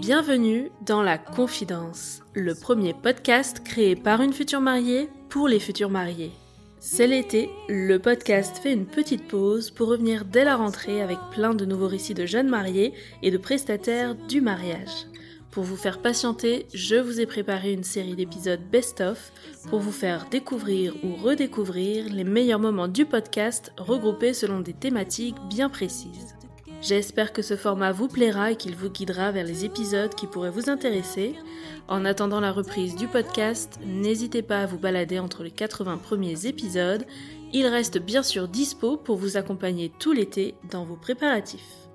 Bienvenue dans La Confidence, le premier podcast créé par une future mariée pour les futurs mariés. C'est l'été, le podcast fait une petite pause pour revenir dès la rentrée avec plein de nouveaux récits de jeunes mariés et de prestataires du mariage. Pour vous faire patienter, je vous ai préparé une série d'épisodes best-of pour vous faire découvrir ou redécouvrir les meilleurs moments du podcast regroupés selon des thématiques bien précises. J'espère que ce format vous plaira et qu'il vous guidera vers les épisodes qui pourraient vous intéresser. En attendant la reprise du podcast, n'hésitez pas à vous balader entre les 80 premiers épisodes. Il reste bien sûr dispo pour vous accompagner tout l'été dans vos préparatifs.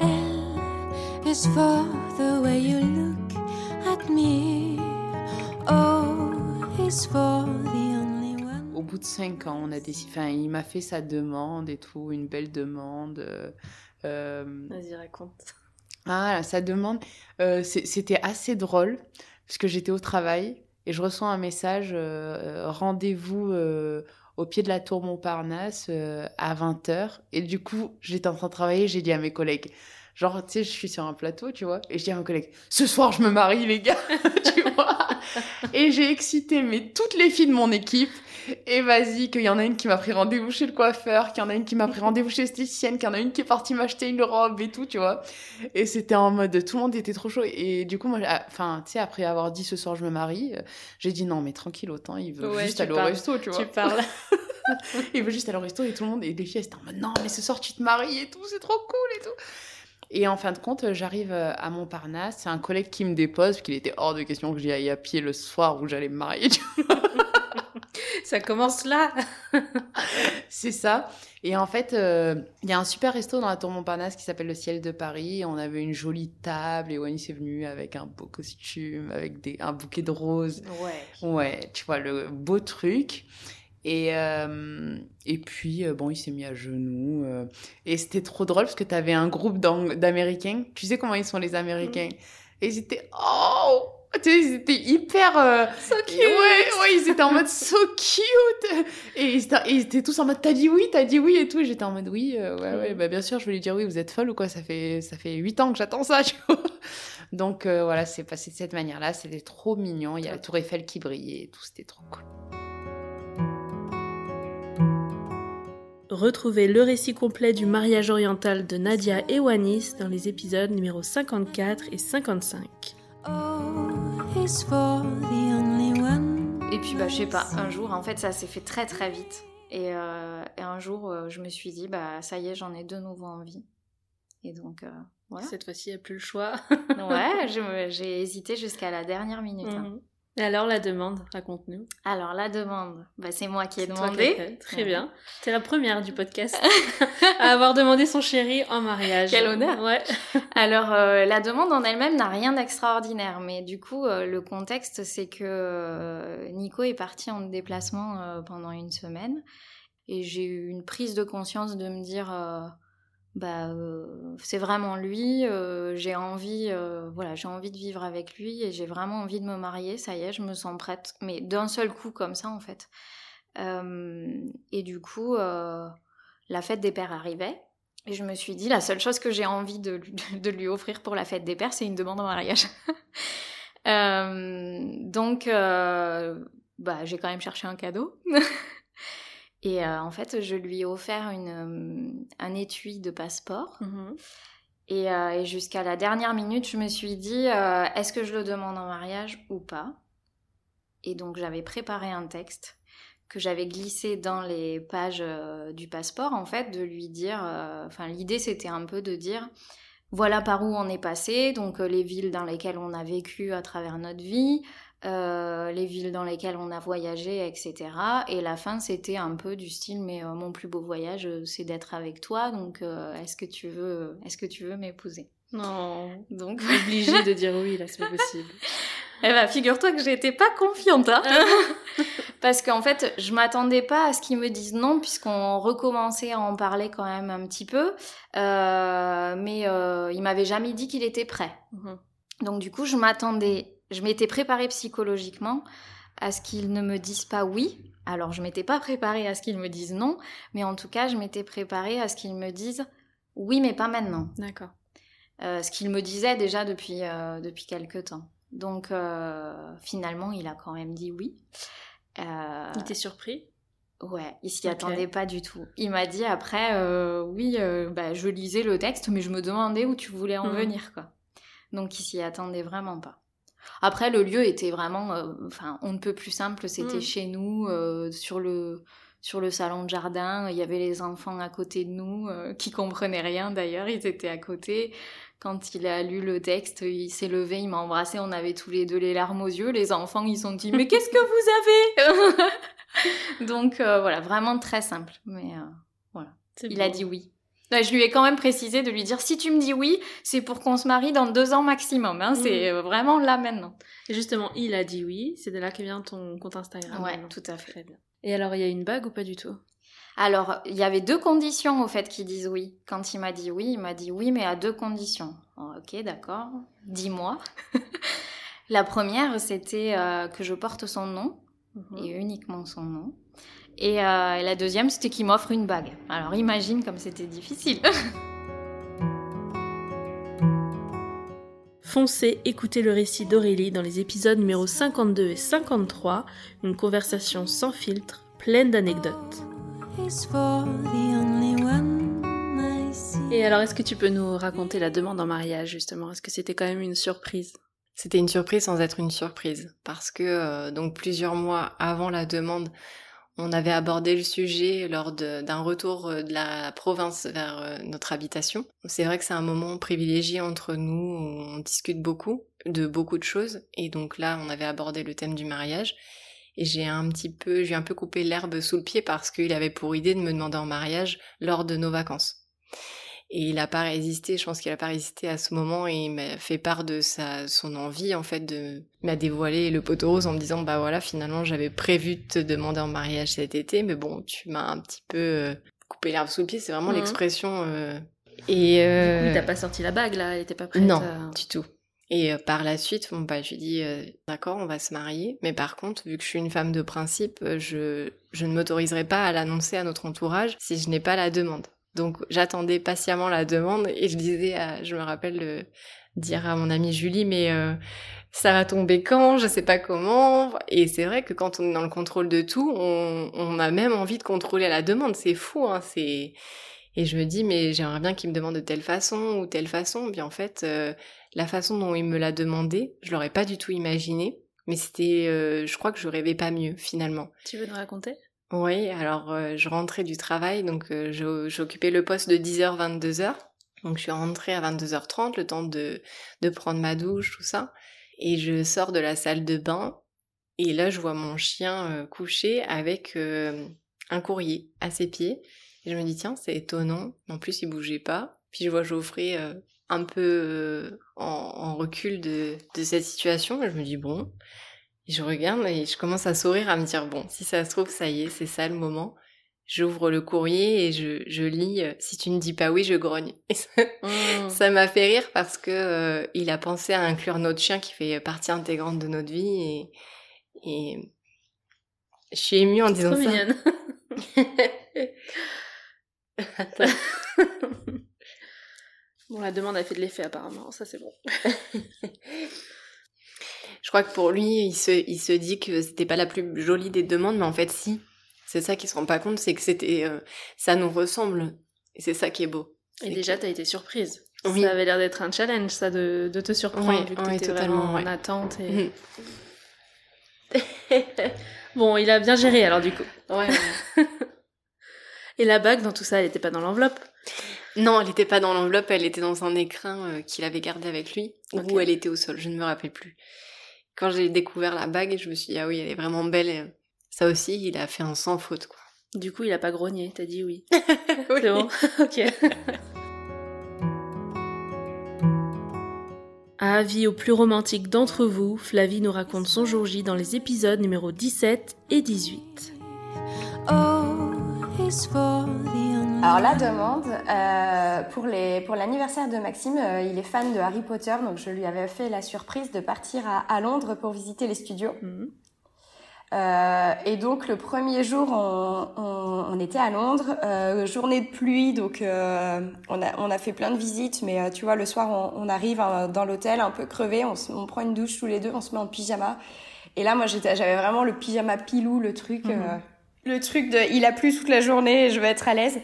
L is for the way you look at me. O is for the bout de cinq ans, on a décidé. Enfin, il m'a fait sa demande et tout, une belle demande. euh, euh, Vas-y, raconte. Ah, sa demande, euh, c'était assez drôle parce que j'étais au travail et je reçois un message euh, rendez-vous au pied de la tour Montparnasse à 20h. Et du coup, j'étais en train de travailler, j'ai dit à mes collègues, genre, tu sais, je suis sur un plateau, tu vois, et je dis à mes collègues, ce soir, je me marie, les gars, tu vois. Et j'ai excité mais toutes les filles de mon équipe. Et vas-y, qu'il y en a une qui m'a pris rendez-vous chez le coiffeur, qu'il y en a une qui m'a pris rendez-vous chez l'esthéticienne, qu'il y en a une qui est partie m'acheter une robe et tout, tu vois. Et c'était en mode, tout le monde était trop chaud. Et du coup, moi, j'ai- enfin, tu sais, après avoir dit ce soir je me marie, euh, j'ai dit non, mais tranquille, autant, il veut Ouais, juste aller au parles- resto, tu vois. Tu parles. Il veut juste aller au resto et tout le monde, et les filles, elles étaient en mode non, mais ce soir tu te maries et tout, c'est trop cool et tout. Et en fin de compte, j'arrive euh, à Montparnasse, c'est un collègue qui me dépose, parce qu'il était hors de question que j'y aille à pied le soir où j'allais me marier, tu vois. Ça commence là. C'est ça. Et en fait, euh, il y a un super resto dans la tour Montparnasse qui s'appelle le Ciel de Paris. On avait une jolie table et Wani est venu avec un beau costume, avec des, un bouquet de roses. Ouais. Ouais, tu vois, le beau truc. Et, euh, et puis, euh, bon, il s'est mis à genoux. euh, et c'était trop drôle parce que tu avais un groupe d'Américains. Tu sais comment ils sont les Américains? Et ils étaient... Oh Tu sais, ils étaient hyper... euh, So et Ouais, ouais, ils étaient en mode so cute. Et ils étaient, et ils étaient tous en mode t'as dit oui, t'as dit oui et tout. Et j'étais en mode oui, ouais, ouais, bah bien sûr, je vais lui dire oui, vous êtes folle ou quoi? Ça fait ça fait huit ans que j'attends ça, tu vois? Donc voilà, c'est passé de cette manière-là. C'était trop mignon. Il y a la Tour Eiffel qui brillait et tout, c'était trop cool. Retrouvez le récit complet du mariage oriental de Nadia et Wanis dans les épisodes numéro 54 et 55. O is for the only one. Et puis, bah, je sais pas, un jour, en fait, ça s'est fait très très vite. Et, euh, et un jour, euh, je me suis dit, bah, ça y est, j'en ai de nouveau envie. Et donc, euh, voilà. Cette fois-ci, il n'y a plus le choix. Ouais, j'ai hésité jusqu'à la dernière minute. hein. Mhm. Et alors, la demande, raconte-nous. Alors, la demande, bah, c'est moi qui ai C'est toi qui demandé. Très Ouais. bien. T'es la première du podcast à avoir demandé son chéri en mariage. Quel honneur. Ouais. Alors, euh, la demande en elle-même n'a rien d'extraordinaire, mais du coup, euh, le contexte, c'est que euh, Nico est parti en déplacement pendant une semaine, et j'ai eu une prise de conscience de me dire, bah, euh, c'est vraiment lui, euh, j'ai envie, euh, voilà, j'ai envie de vivre avec lui, et j'ai vraiment envie de me marier, ça y est, je me sens prête, mais d'un seul coup comme ça, en fait. Et du coup, la fête des pères arrivait. Et je me suis dit, la seule chose que j'ai envie de, de lui offrir pour la fête des pères, c'est une demande en mariage. Donc, bah, j'ai quand même cherché un cadeau. Et euh, en fait, je lui ai offert une, euh, un étui de passeport. Mhm. Et, euh, et jusqu'à la dernière minute, je me suis dit, euh, est-ce que je le demande en mariage ou pas? Et donc, j'avais préparé un texte que j'avais glissé dans les pages du passeport, en fait, de lui dire, enfin, l'idée, c'était un peu de dire, voilà par où on est passé, donc les villes dans lesquelles on a vécu à travers notre vie, euh, les villes dans lesquelles on a voyagé, etc. Et la fin, c'était un peu du style, mais euh, mon plus beau voyage, euh, c'est d'être avec toi, donc euh, est-ce que tu veux, est-ce que tu veux m'épouser? Non. Donc, Obligé de dire oui, là, c'est pas possible. eh ben, figure-toi que j'étais pas confiante, hein. parce qu'en fait, je m'attendais pas à ce qu'ils me disent non, puisqu'on recommençait à en parler quand même un petit peu, mais il m'avait jamais dit qu'il était prêt. Mhm. Donc du coup, je m'attendais, je m'étais préparée psychologiquement à ce qu'ils ne me disent pas oui. Alors je m'étais pas préparée à ce qu'ils me disent non, mais en tout cas, je m'étais préparée à ce qu'ils me disent Oui, mais pas maintenant. D'accord. Euh, ce qu'il me disait déjà depuis, euh, depuis quelques temps. Donc finalement, il a quand même dit oui. il était surpris? Ouais, il s'y attendait pas du tout. Il m'a dit après, oui, bah, je lisais le texte, mais je me demandais où tu voulais en mmh. venir, quoi. Donc il s'y attendait vraiment pas. Après, le lieu était vraiment, enfin, on ne peut plus simple. C'était mmh. chez nous, sur le sur le salon de jardin. Il y avait les enfants à côté de nous euh, qui comprenaient rien d'ailleurs. Ils étaient à côté. Quand il a lu le texte, il s'est levé, il m'a embrassé. On avait tous les deux les larmes aux yeux. Les enfants, ils ont dit mais qu'est-ce que vous avez? Donc euh, voilà, vraiment très simple. Mais euh, voilà, il a dit oui. Je lui ai quand même précisé de lui dire si tu me dis oui, c'est pour qu'on se marie dans deux ans maximum. Hein. C'est mmh. vraiment là maintenant. Et justement, il a dit oui. C'est de là que vient ton compte Instagram. Ouais, tout à fait. Très bien. Et alors, il y a une bague ou pas du tout? Alors, il y avait deux conditions au fait qu'il dise oui. Quand il m'a dit oui, il m'a dit oui, mais à deux conditions. Oh, ok, d'accord. Dis-moi. la première, c'était euh, que je porte son nom, mhm. et uniquement son nom. Et, euh, et la deuxième, c'était qu'il m'offre une bague. Alors, imagine comme c'était difficile. Foncez écouter le récit d'Aurélie dans les épisodes numéro 52 et 53, une conversation sans filtre, pleine d'anecdotes. Et alors, est-ce que tu peux nous raconter la demande en mariage, justement? Est-ce que c'était quand même une surprise? C'était une surprise sans être une surprise, parce que euh, donc plusieurs mois avant la demande, on avait abordé le sujet lors d'un retour euh, de la province vers euh, notre habitation. C'est vrai que c'est un moment privilégié entre nous, où on discute beaucoup de beaucoup de choses, et donc là on avait abordé le thème du mariage, et j'ai un petit peu, j'ai un peu coupé l'herbe sous le pied parce qu'il avait pour idée de me demander en mariage lors de nos vacances. Et il n'a pas résisté, je pense qu'il n'a pas résisté à ce moment et il m'a fait part de sa, son envie en fait de m'a dévoilé le poteau rose en me disant bah voilà finalement j'avais prévu de te demander en mariage cet été mais bon tu m'as un petit peu euh, coupé l'herbe sous le pied c'est vraiment mhm. l'expression euh... et euh... t'as pas sorti la bague là elle était pas prête non du tout. Et euh, par la suite bon bah je lui dis euh, d'accord on va se marier mais par contre vu que je suis une femme de principe je je ne m'autoriserai pas à l'annoncer à notre entourage si je n'ai pas la demande donc j'attendais patiemment la demande et je disais, à, je me rappelle dire à mon amie Julie, mais euh, ça va tomber quand? Je sais pas comment. Et c'est vrai que quand on est dans le contrôle de tout, on, on a même envie de contrôler la demande. C'est fou, hein. C'est et je me dis, mais j'aimerais bien qu'il me demande de telle façon ou telle façon. Bien en fait, euh, la façon dont il me l'a demandé, je l'aurais pas du tout imaginé. Mais c'était, euh, je crois que je rêvais pas mieux finalement. Tu veux nous raconter? Oui, alors euh, je rentrais du travail, donc euh, j'occupais le poste de 10h, 22h. Donc je suis rentrée à 22h30, le temps de, de prendre ma douche, tout ça. Et je sors de la salle de bain, et là je vois mon chien euh, couché avec un courrier à ses pieds. Et je me dis, tiens, c'est étonnant. En plus, il bougeait pas. Puis je vois Geoffrey un peu en, recul de, de cette situation. Et je me dis, bon, et je regarde et je commence à sourire, à me dire, bon, si ça se trouve, ça y est, c'est ça le moment. J'ouvre le courrier et je, je lis euh, Si tu ne dis pas oui, je grogne. Mmh. ça m'a fait rire parce que euh, il a pensé à inclure notre chien qui fait partie intégrante de notre vie et, et je suis émue en disant ça. Mignonne. bon, la demande a fait de l'effet apparemment, ça c'est bon. Je crois que pour lui, il se, il se dit que c'était pas la plus jolie des demandes, mais en fait, si. C'est ça qu'il se rend pas compte, c'est que c'était, euh, ça nous ressemble. Et c'est ça qui est beau. Et déjà, t'as été surprise. Oui. Ça avait l'air d'être un challenge, ça, de, de te surprendre, vu que t'étais vraiment en attente. Et... Mm. bon, il a bien géré, alors, du coup. Ouais. et la bague, dans tout ça, elle était pas dans l'enveloppe? Non, elle était pas dans l'enveloppe, elle était dans un écrin euh, qu'il avait gardé avec lui, ou elle était au sol, je ne me rappelle plus quand j'ai découvert la bague, je me suis dit, ah oui, elle est vraiment belle. ça aussi, il a fait un sans faute, quoi. Du coup, il a pas grogné, t'as dit oui. oui. C'est bon Ok. À avis au plus romantique d'entre vous, Flavie nous raconte son jour J dans les épisodes numéro 17 et 18. Oh, alors la demande, euh, pour, les, pour l'anniversaire de Maxime, euh, il est fan de Harry Potter, donc je lui avais fait la surprise de partir à, Londres pour visiter les studios. Mhm. Euh, et donc le premier jour, on, on, on était à Londres, euh, journée de pluie, donc euh, on, a, on a fait plein de visites, mais euh, tu vois, le soir, on, on arrive hein, dans l'hôtel un peu crevé, on, se- on prend une douche tous les deux, on se met en pyjama. Et là, moi, j'étais, j'avais vraiment le pyjama pilou, le truc, Mhm. Le truc de, il a plu toute la journée, je vais être à l'aise.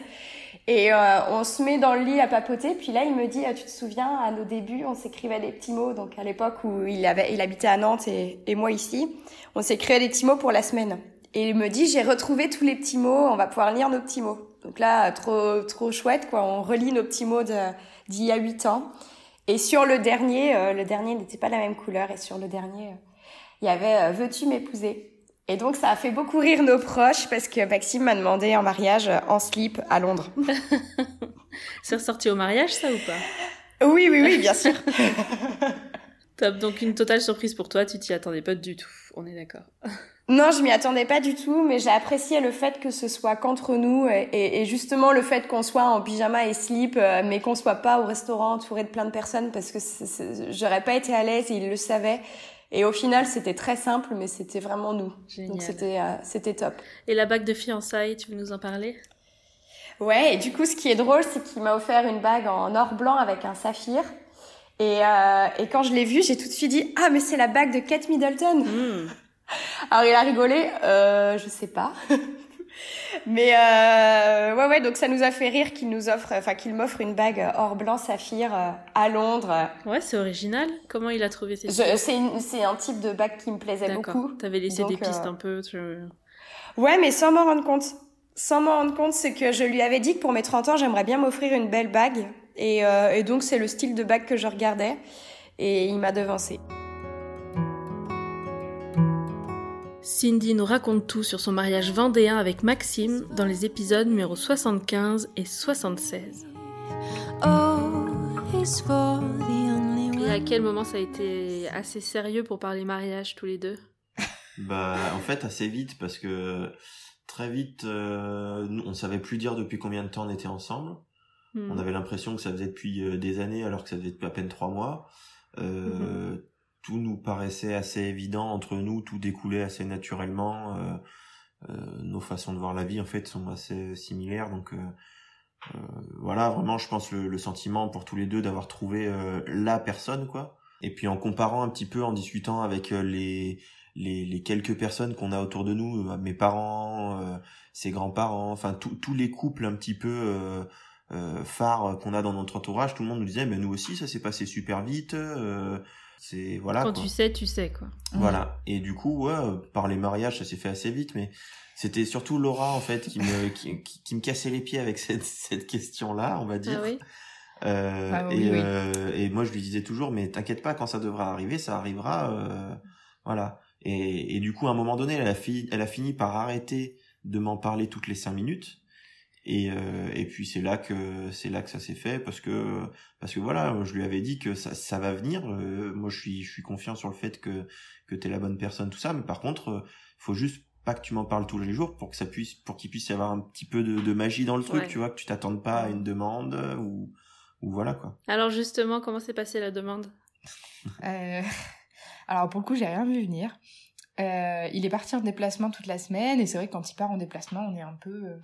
Et euh, on se met dans le lit à papoter. Puis là, il me dit, Ah, tu te souviens, à nos débuts, on s'écrivait des petits mots. Donc à l'époque où il avait, il habitait à Nantes et, et moi ici, on s'écrivait des petits mots pour la semaine. Et il me dit, j'ai retrouvé tous les petits mots. On va pouvoir lire nos petits mots. Donc là, trop, trop chouette, quoi. On relit nos petits mots d'il y a huit ans. Et sur le dernier, euh, le dernier n'était pas la même couleur. Et sur le dernier, euh, il y avait euh, Veux-tu m'épouser? Et donc ça a fait beaucoup rire nos proches parce que Maxime m'a demandé en mariage en slip à Londres. C'est ressorti au mariage, ça ou pas? Oui, oui, oui, bien sûr. Top, donc une totale surprise pour toi, tu t'y attendais pas du tout, on est d'accord. Non, je m'y attendais pas du tout, mais j'ai apprécié le fait que ce soit qu'entre nous et, justement le fait qu'on soit en pyjama et slip, euh, mais qu'on soit pas au restaurant entouré de plein de personnes parce que j'aurais pas été à l'aise et il le savait. Et au final, c'était très simple, mais c'était vraiment nous. Génial. Donc c'était euh, c'était top. Et la bague de fiançailles, tu veux nous en parler? Ouais, et du coup, ce qui est drôle, c'est qu'il m'a offert une bague en or blanc avec un saphir. Et, euh, et quand je l'ai vue, j'ai tout de suite dit ah mais c'est la bague de Kate Middleton. Hmm. Alors il a rigolé, euh, je sais pas. Mais euh, ouais ouais donc ça nous a fait rire qu'il nous offre, enfin qu'il m'offre une bague or blanc saphir euh, à Londres. Ouais, c'est original. Comment il a trouvé ces C'est un type de bague qui me plaisait beaucoup. t'avais laissé Donc, des pistes euh, un peu. tu- Ouais mais sans m'en rendre compte. Sans m'en rendre compte, c'est que je lui avais dit que pour mes 30 ans, j'aimerais bien m'offrir une belle bague. Et, euh, et donc c'est le style de bague que je regardais. Et il m'a devancé. Cindy nous raconte tout sur son mariage vendéen avec Maxime dans les épisodes numéro 75 et 76. Oh, he's for the only Et à one. quel moment ça a été assez sérieux pour parler mariage tous les deux? Bah, en fait, assez vite, parce que très vite, euh, on savait plus dire depuis combien de temps on était ensemble. Hmm. On avait l'impression que ça faisait depuis euh, des années, alors que ça faisait depuis à peine trois mois. Euh, Tout nous paraissait assez évident entre nous, tout découlait assez naturellement. euh, euh, nos façons de voir la vie, en fait, sont assez similaires. Donc, euh, euh, voilà, vraiment, je pense le, le sentiment pour tous les deux d'avoir trouvé euh, la personne, quoi. Et puis en comparant un petit peu, en discutant avec euh, les les, les quelques personnes qu'on a autour de nous, mes parents, ses grands-parents, enfin tous les couples un petit peu phares qu'on a dans notre entourage, tout le monde nous disait, mais nous aussi ça s'est passé super vite. C'est voilà. Quand quoi. tu sais, tu sais quoi. Voilà. Et du coup, ouais, euh, par les mariages, ça s'est fait assez vite, mais c'était surtout Laura en fait qui me qui, qui- qui me cassait les pieds avec cette cette question-là, on va dire. Ah oui Euh, Ah oui, et, oui. euh, et moi, je lui disais toujours, mais t'inquiète pas, quand ça devra arriver, ça arrivera. euh, voilà. Et, et du coup, à un moment donné, elle a, fi- elle a fini par arrêter de m'en parler toutes les cinq minutes. Et, euh, et puis c'est là que c'est là que ça s'est fait parce que parce que voilà, je lui avais dit que ça, ça va venir. euh, moi, je suis je suis confiant sur le fait que que t'es la bonne personne, tout ça. Mais par contre, euh, faut juste pas que tu m'en parles tous les jours pour que ça puisse pour qu'il puisse y avoir un petit peu de, de magie dans le truc, Ouais. tu vois, que tu t'attendes pas à une demande ou ou voilà quoi. Alors justement, comment s'est passée la demande? Euh, Alors pour le coup, j'ai rien vu venir. Euh, il est parti en déplacement toute la semaine et c'est vrai que quand il part en déplacement, on est un peu euh,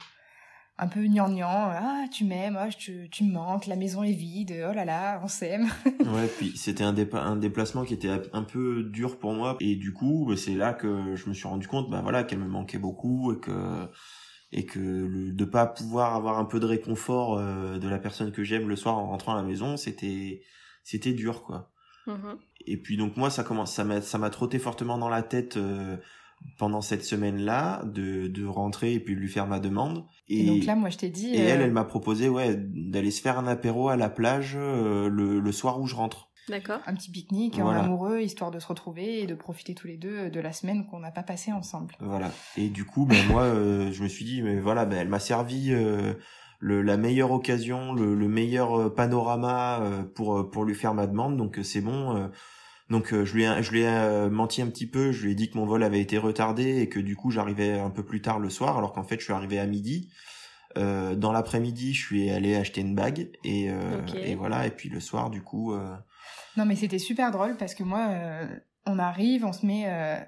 un peu gnangnan. Ah, tu m'aimes, ah, tu, tu me manques, la maison est vide, oh là là, on s'aime. Ouais, puis c'était un, dépa- un déplacement qui était un peu dur pour moi et du coup, bah, c'est là que je me suis rendu compte bah voilà qu'elle me manquait beaucoup et que et que le, de pas pouvoir avoir un peu de réconfort euh, de la personne que j'aime le soir en rentrant à la maison, c'était c'était dur quoi. Mhm. Et puis donc moi ça commence ça m'a ça m'a trotté fortement dans la tête euh, pendant cette semaine-là de de rentrer et puis de lui faire ma demande Et, donc là, moi, je t'ai dit. et elle, euh, elle m'a proposé ouais d'aller se faire un apéro à la plage euh, le, le soir où je rentre. D'accord. un petit pique-nique Voilà. en amoureux, histoire de se retrouver et de profiter tous les deux de la semaine qu'on n'a pas passée ensemble. Voilà. Et du coup, ben moi, euh, je me suis dit, mais voilà, ben elle m'a servi euh, le, la meilleure occasion, le, le meilleur euh, panorama euh, pour euh, pour lui faire ma demande. Donc euh, c'est bon. Donc euh, je lui ai, je lui ai euh, menti un petit peu. Je lui ai dit que mon vol avait été retardé et que du coup j'arrivais un peu plus tard le soir, alors qu'en fait je suis arrivé à midi. Euh, dans l'après-midi, je suis allé acheter une bague et euh, et voilà. Et puis le soir, du coup, euh, Non, mais c'était super drôle parce que moi, euh, on arrive, on se met euh,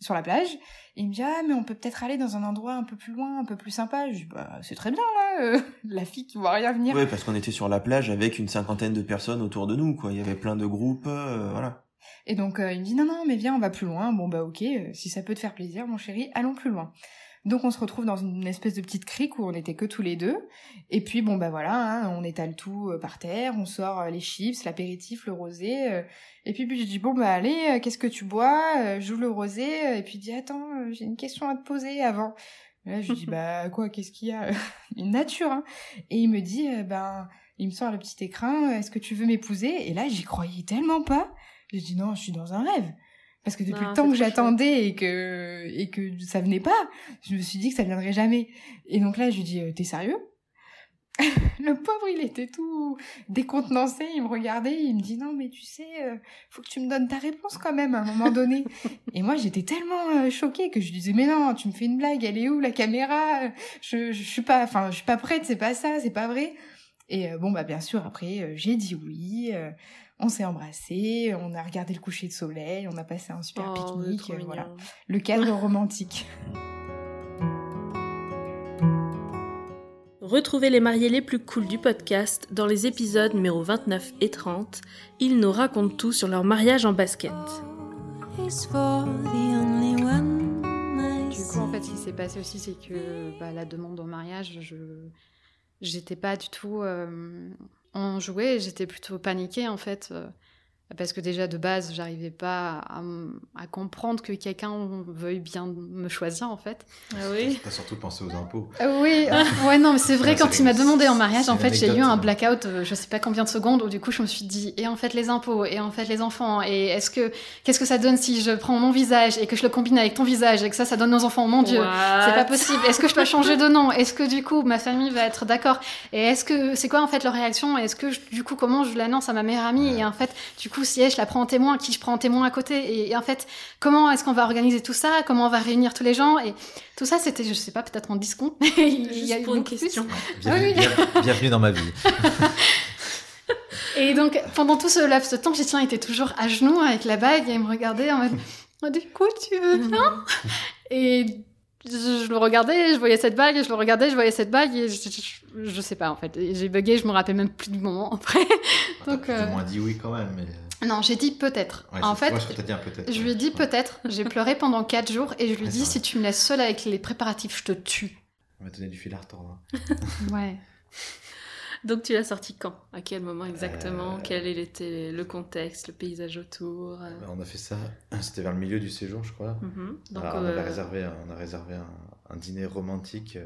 sur la plage. Et il me dit ah mais on peut peut-être aller dans un endroit un peu plus loin, un peu plus sympa. Je dis bah c'est très bien là, euh, la fille qui voit rien venir. Ouais, parce qu'on était sur la plage avec une cinquantaine de personnes autour de nous, quoi. Il y avait plein de groupes, euh, voilà. Et donc euh, il me dit non non mais viens on va plus loin. Bon bah ok euh, si ça peut te faire plaisir mon chéri allons plus loin. Donc on se retrouve dans une espèce de petite crique où on était que tous les deux. Et puis bon bah voilà, hein, on étale tout euh, par terre, on sort les chips, l'apéritif, le rosé. euh, et puis, puis je dis bon bah allez, qu'est-ce que tu bois Euh, joue le rosé. Et puis il dit attends, j'ai une question à te poser avant. Et là je lui dis bah quoi, qu'est-ce qu'il y a Une nature. Hein. Et il me dit euh, ben il me sort le petit écrin. Est-ce que tu veux m'épouser? Et là j'y croyais tellement pas. J'ai dit non, je suis dans un rêve. Parce que depuis Non, le temps que j'attendais et que et que ça venait pas, je me suis dit que ça viendrait jamais. Et donc là, je lui dis euh, t'es sérieux? Le pauvre, il était tout décontenancé, il me regardait, il me dit non mais tu sais, euh, faut que tu me donnes ta réponse quand même à un moment donné. et moi, j'étais tellement euh, choquée que je lui disais mais non, tu me fais une blague, elle est où la caméra? Je, je suis pas, enfin je suis pas prête, c'est pas ça, c'est pas vrai. Et euh, bon bah bien sûr après j'ai dit oui. On s'est embrassés, on a regardé le coucher de soleil, on a passé un super Oh, pique-nique, euh, voilà. Le cadre romantique. Retrouvez les mariés les plus cools du podcast dans les épisodes numéro 29 et 30. Ils nous racontent tout sur leur mariage en basket. is for the only one I Du coup, en fait, ce qui s'est passé aussi, c'est que bah, la demande en mariage, je j'étais pas du tout euh, enjouée, j'étais plutôt paniquée en fait. Parce que déjà de base, j'arrivais pas à, comprendre que quelqu'un veuille bien me choisir en fait. Ah oui. T'as surtout pensé aux impôts. Euh, oui, ouais, non, mais c'est vrai, Ouais, quand il m'a demandé en mariage, en fait, j'ai eu un blackout, euh, je sais pas combien de secondes, où du coup, je me suis dit, et en fait, les impôts, et en fait, les enfants, et est-ce que, qu'est-ce que ça donne si je prends mon visage et que je le combine avec ton visage et que ça, ça donne nos enfants, mon dieu. C'est pas possible. Est-ce que je dois changer de nom? Est-ce que du coup ma famille va être d'accord? Et est-ce que c'est quoi en fait leur réaction? Est-ce que je- du coup comment je l'annonce à ma meilleure amie? Et en fait du coup si elle, je la prends en témoin, qui je prends en témoin à côté et, et en fait comment est-ce qu'on va organiser tout ça? Comment on va réunir tous les gens? Et tout ça c'était je sais pas peut-être en mais il y a Juste eu pour une question. Bienvenue, Ah oui. bien- bienvenue dans ma vie. Et donc pendant tout ce laps de temps, Justin était toujours à genoux avec la bague et il me regardait en mode Oh, du coup tu veux bien? Et je, je le regardais, je voyais cette bague, je le regardais, je voyais cette bague, et je, je, je sais pas en fait. J'ai bugué, je me rappelle même plus du moment après. Donc, plus euh, moins dit oui quand même. Mais... euh, Non, j'ai dit peut-être. Ouais, en fait, moi, je dit lui ai dit peut-être. J'ai pleuré pendant 4 jours et je lui ai dit si tu me laisses seule avec les préparatifs, je te tue. On va donner du fil à retordre. hein. Ouais. Donc tu l'as sorti quand? À quel moment exactement? Euh, Quel était le contexte, le paysage autour? Euh, Bah, On a fait ça, c'était vers le milieu du séjour, je crois. mhm. Donc, Alors, on, avait euh, réservé, un- on a réservé un, un dîner romantique.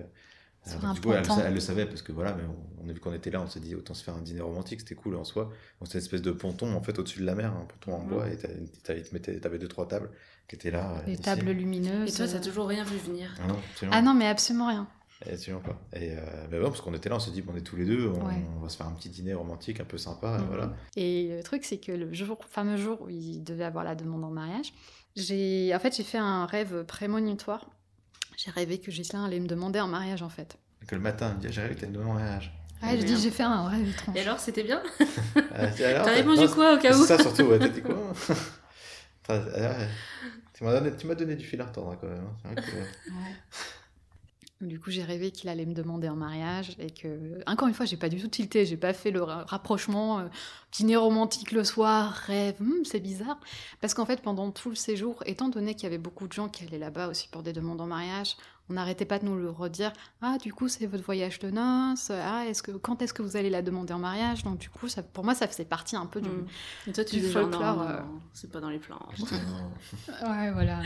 Sur alors, un du coup, elle, le savait parce que voilà, mais on, on a vu qu'on était là, on s'est dit autant se faire un dîner romantique, c'était cool en soi. C'était une espèce de ponton en fait au-dessus de la mer, un ponton en bois, et t'avais deux trois tables qui étaient là. ici. tables lumineuses. Et toi, t'as euh, toujours rien vu venir Ah non, absolument. Ah non, mais absolument rien. Absolument pas. Et euh, bah bon, parce qu'on était là, on s'est dit, bon, on est tous les deux, on, Ouais. on va se faire un petit dîner romantique un peu sympa, et Mhm. voilà. Et le truc, c'est que le jour, fameux jour où il devait avoir la demande en mariage, j'ai, en fait, j'ai fait un rêve prémonitoire. J'ai rêvé que Gislain allait me demander en mariage, en fait. Que le matin, il me dit, j'ai rêvé que t'as une demande en mariage. Ouais, je dis, j'ai fait un rêve étrange. Et alors, c'était bien Ah, T'as répondu quoi au cas où C'est ça surtout, ouais, t'as dit quoi. Tu m'as donné, tu du fil à retordre hein, quand même. hein. C'est vrai que- Du coup, j'ai rêvé qu'il allait me demander en mariage et que, encore une fois, j'ai pas du tout tilté, j'ai pas fait le ra- rapprochement, euh, dîner romantique le soir, rêve, hmm, c'est bizarre. Parce qu'en fait, pendant tout le séjour, étant donné qu'il y avait beaucoup de gens qui allaient là-bas aussi pour des demandes en mariage, on n'arrêtait pas de nous le redire. Ah, du coup, c'est votre voyage de noces. Ah, est-ce que, quand est-ce que vous allez la demander en mariage? Donc, du coup, ça, pour moi, ça faisait partie un peu du. Mm. Et toi, tu du folklore, euh. c'est pas dans les plans. Justement. Ouais, voilà.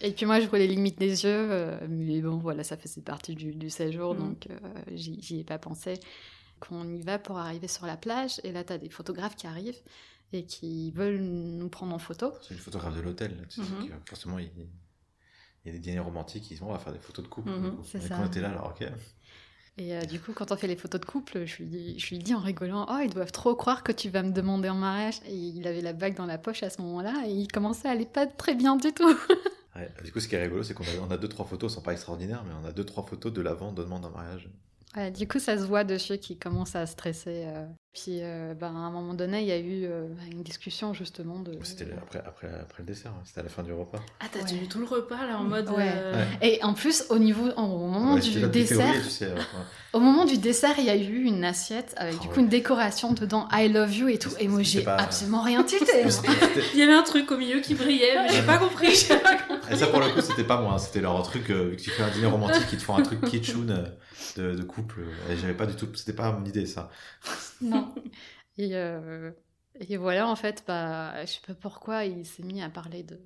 Et puis moi, je vois les limites des yeux, euh, mais bon, voilà, ça faisait partie du, du séjour, Mhm. donc euh, j'y ai pas pensé. Qu'on y va pour arriver sur la plage, et là, tu as des photographes qui arrivent et qui veulent nous prendre en photo. C'est le photographe de l'hôtel. là, tu sais, que, forcément, il, il y a des dîners romantiques, ils disent, on va faire des photos de couple. Mhm, c'est ça. quand on était là, alors, ok. Et euh, du coup, quand on fait les photos de couple, je lui, dis, je lui dis en rigolant Oh, ils doivent trop croire que tu vas me demander en mariage. Et il avait la bague dans la poche à ce moment-là, et il commençait à aller pas très bien du tout. Ouais. Du coup, ce qui est rigolo, c'est qu'on a, on a deux, trois photos, elles sont pas extraordinaires, mais on a deux, trois photos de l'avant de demande en mariage. Ouais, du coup, ça se voit dessus qu'il commence à stresser. euh. Puis, euh, ben, à un moment donné, il y a eu euh, une discussion justement de. C'était après, après, après le dessert, hein. c'était à la fin du repas. Ah, t'as Ouais. tenu tout le repas là en mode. Ouais. euh, Et en plus, au niveau, au moment Ouais, du dessert, tu sais, au moment du dessert, il y a eu une assiette avec du Ah coup ouais. une décoration dedans, I love you et tout. Et moi, j'ai pas- absolument rien tilté. C'était- Il y avait un truc au milieu qui brillait, mais j'ai pas compris. j'ai pas compris. Et ça, pour le coup, c'était pas moi. hein. C'était leur truc, euh, vu que tu fais un dîner romantique, ils te font un truc kitschoun euh, de, de couple. Et j'avais pas du tout. C'était pas mon idée, ça. Non. Et, euh, et voilà, en fait, bah, je sais pas pourquoi il s'est mis à parler de.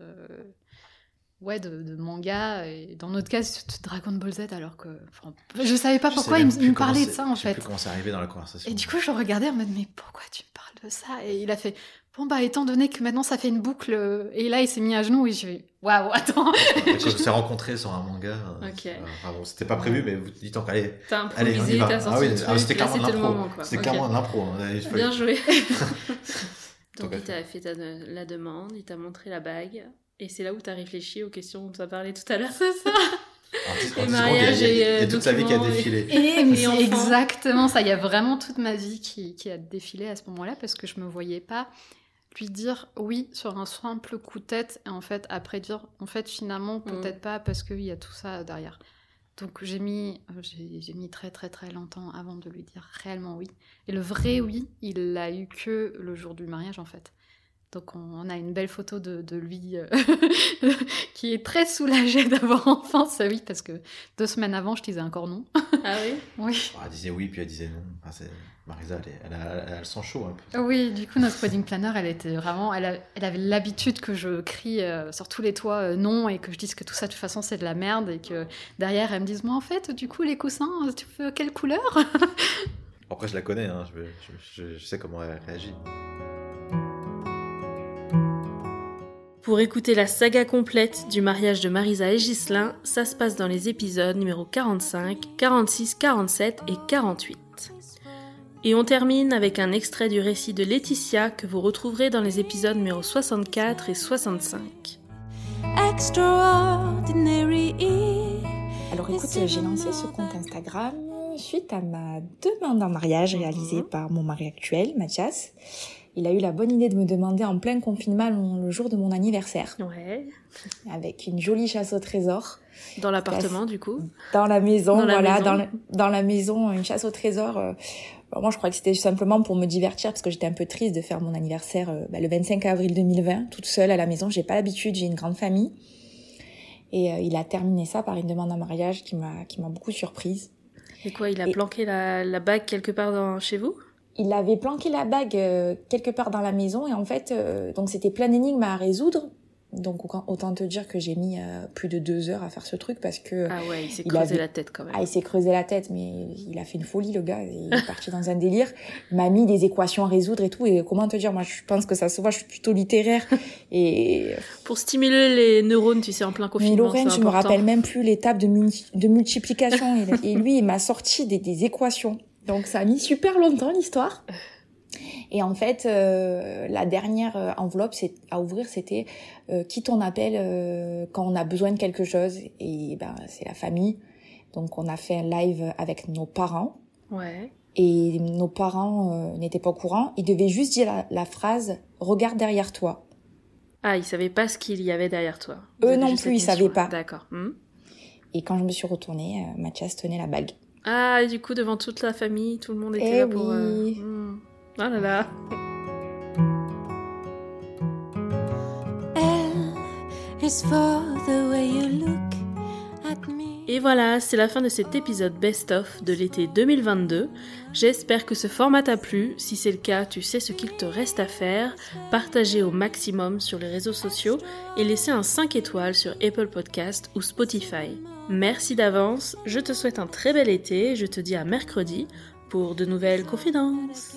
Ouais, de, de manga, et dans notre cas, de Dragon Ball Z, alors que. enfin, je savais pas Je pourquoi il me, parlait de ça, en je sais fait. plus comment c'est arrivé dans la conversation. Et du coup, je le regardais en mode, mais pourquoi tu me parles de ça? Et il a fait, bon, bah, étant donné que maintenant ça fait une boucle, euh, et là, il s'est mis à genoux, et je vais, waouh, attends Et quand on s'est rencontrés sur un manga, euh, Ok. euh, enfin, bon, c'était pas prévu, mais vous dites donc, allez, T'as allez, on y improvisé, va. t'as sorti Ah oui, ah, c'était clairement de l'impro. C'était Ok. clairement de l'impro. hein. Bien joué. Donc, Donc il t'a fait ta- la demande, il t'a montré la bague, et c'est là où t'as réfléchi aux questions dont tu as parlé tout à l'heure. C'est ça? En Et mariage et, a euh, toute sa vie qui a et- défilé. Et, Et exactement ça. Il y a vraiment toute ma vie qui, qui a défilé à ce moment-là parce que je me voyais pas lui dire oui sur un simple coup de tête et en fait après dire en fait finalement peut-être pas parce qu'il y a tout ça derrière. Donc j'ai mis j'ai mis très très très longtemps avant de lui dire réellement oui. Et le vrai oui, il l'a eu que le jour du mariage en fait. Donc on, on a une belle photo de, de lui euh, qui est très soulagé d'avoir enfin ce oui parce que deux semaines avant je disais encore non. Ah oui? Oui. Oh, elle disait oui, puis elle disait non. Enfin, c'est- Marisa, elle, est- elle, a, elle a le sang chaud un peu. Oui, du coup, notre wedding planner, elle était vraiment. Elle, a- elle avait l'habitude que je crie euh, sur tous les toits euh, non et que je dise que tout ça, de toute façon, c'est de la merde et que derrière, elle me dise Moi, en fait, du coup, les coussins, tu veux quelle couleur? Après, je la connais, hein, je, je- je- je sais comment elle réagit. Pour écouter la saga complète du mariage de Marisa et Ghislain, ça se passe dans les épisodes numéro 45, 46, 47 et 48. Et on termine avec un extrait du récit de Laetitia que vous retrouverez dans les épisodes numéro 64 et 65. Extraordinary. Alors écoute, j'ai lancé ce compte Instagram suite à ma demande en mariage réalisée Mhm. par mon mari actuel, Mathias. Il a eu la bonne idée de me demander en plein confinement le jour de mon anniversaire, Ouais. avec une jolie chasse au trésor Dans l'appartement, du coup. dans la maison, Dans la voilà, maison. Dans, le- dans la maison, une chasse au trésor. euh, alors moi, je crois que c'était simplement pour me divertir parce que j'étais un peu triste de faire mon anniversaire euh, bah, le 25 avril 2020, toute seule à la maison. J'ai pas l'habitude, j'ai une grande famille. Et euh, il a terminé ça par une demande en mariage qui m'a qui m'a beaucoup surprise. Et quoi, il a Et- planqué la, la bague quelque part dans, chez vous? Il avait planqué la bague euh, quelque part dans la maison et en fait, euh, donc c'était plein d'énigmes à résoudre. Donc autant- te dire que j'ai mis euh, plus de deux heures à faire ce truc parce que Ah ouais, il s'est creusé avait- la tête quand même. ah, il s'est creusé la tête, mais il a fait une folie le gars. Il est parti dans un délire. Il m'a mis des équations à résoudre et tout. Et comment te dire, moi je pense que ça se voit, je suis plutôt littéraire. Et Pour stimuler les neurones, tu sais, en plein mais confinement. Lorraine, c'est je me rappelle même plus l'étape de, multi- de multiplication. et, et lui, il m'a sorti des, des équations. Donc ça a mis super longtemps l'histoire. Et en fait, euh, la dernière euh, enveloppe à ouvrir, c'était euh, qui t'on appelle euh, quand on a besoin de quelque chose. Et ben c'est la famille. Donc on a fait un live avec nos parents. Ouais. Et nos parents n'étaient pas au courant. Ils devaient juste dire la, la phrase « Regarde derrière toi Ah, il savait pas ce qu'il y avait derrière toi. Vous Eux non plus, ils savaient notion. pas. D'accord. Hmm. ». Et quand je me suis retournée, Mathias tenait la bague. Ah, et du coup, devant toute la famille, tout le monde était Eh là pour. euh, Ah là là. Et voilà, c'est la fin de cet épisode best-of de l'été 2022. J'espère que ce format t'a plu. Si c'est le cas, tu sais ce qu'il te reste à faire. Partager au maximum sur les réseaux sociaux et laisser un 5 étoiles sur Apple Podcast ou Spotify. Merci d'avance, je te souhaite un très bel été et je te dis à mercredi pour de nouvelles confidences.